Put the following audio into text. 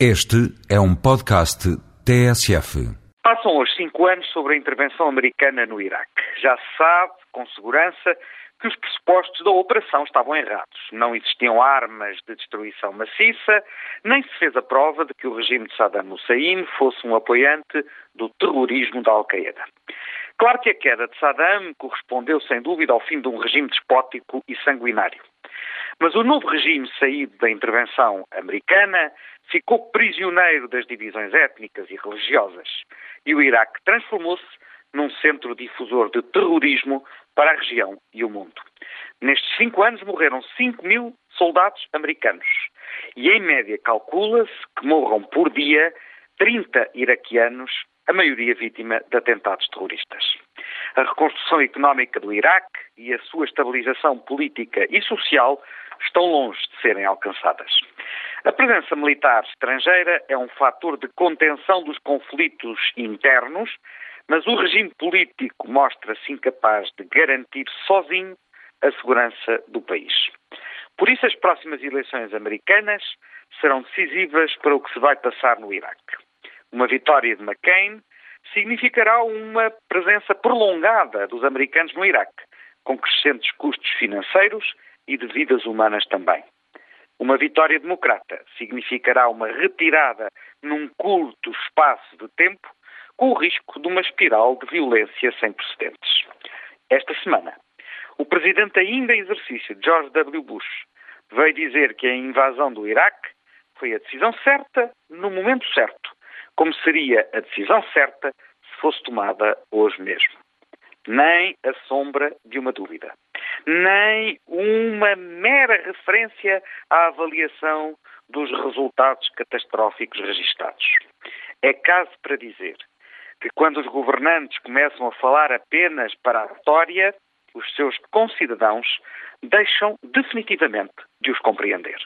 Este é um podcast TSF. Passam hoje cinco anos sobre a intervenção americana no Iraque. Já se sabe, com segurança, que os pressupostos da operação estavam errados. Não existiam armas de destruição maciça, nem se fez a prova de que o regime de Saddam Hussein fosse um apoiante do terrorismo da Al-Qaeda. Claro que a queda de Saddam correspondeu sem dúvida ao fim de um regime despótico e sanguinário. Mas o novo regime saído da intervenção americana ficou prisioneiro das divisões étnicas e religiosas. E o Iraque transformou-se num centro difusor de terrorismo para a região e o mundo. Nestes cinco anos morreram 5 mil soldados americanos. E em média calcula-se que morram por dia 30 iraquianos, a maioria vítima de atentados terroristas. A reconstrução económica do Iraque e a sua estabilização política e social estão longe de serem alcançadas. A presença militar estrangeira é um fator de contenção dos conflitos internos, mas o regime político mostra-se incapaz de garantir sozinho a segurança do país. Por isso, as próximas eleições americanas serão decisivas para o que se vai passar no Iraque. Uma vitória de McCain significará uma presença prolongada dos americanos no Iraque, com crescentes custos financeiros e de vidas humanas também. Uma vitória democrata significará uma retirada num curto espaço de tempo, com o risco de uma espiral de violência sem precedentes. Esta semana, o presidente ainda em exercício, George W. Bush, veio dizer que a invasão do Iraque foi a decisão certa no momento certo, como seria a decisão certa se fosse tomada hoje mesmo. Nem a sombra de uma dúvida nem uma mera referência à avaliação dos resultados catastróficos registados. É caso para dizer que quando os governantes começam a falar apenas para a vitória, os seus concidadãos deixam definitivamente de os compreender.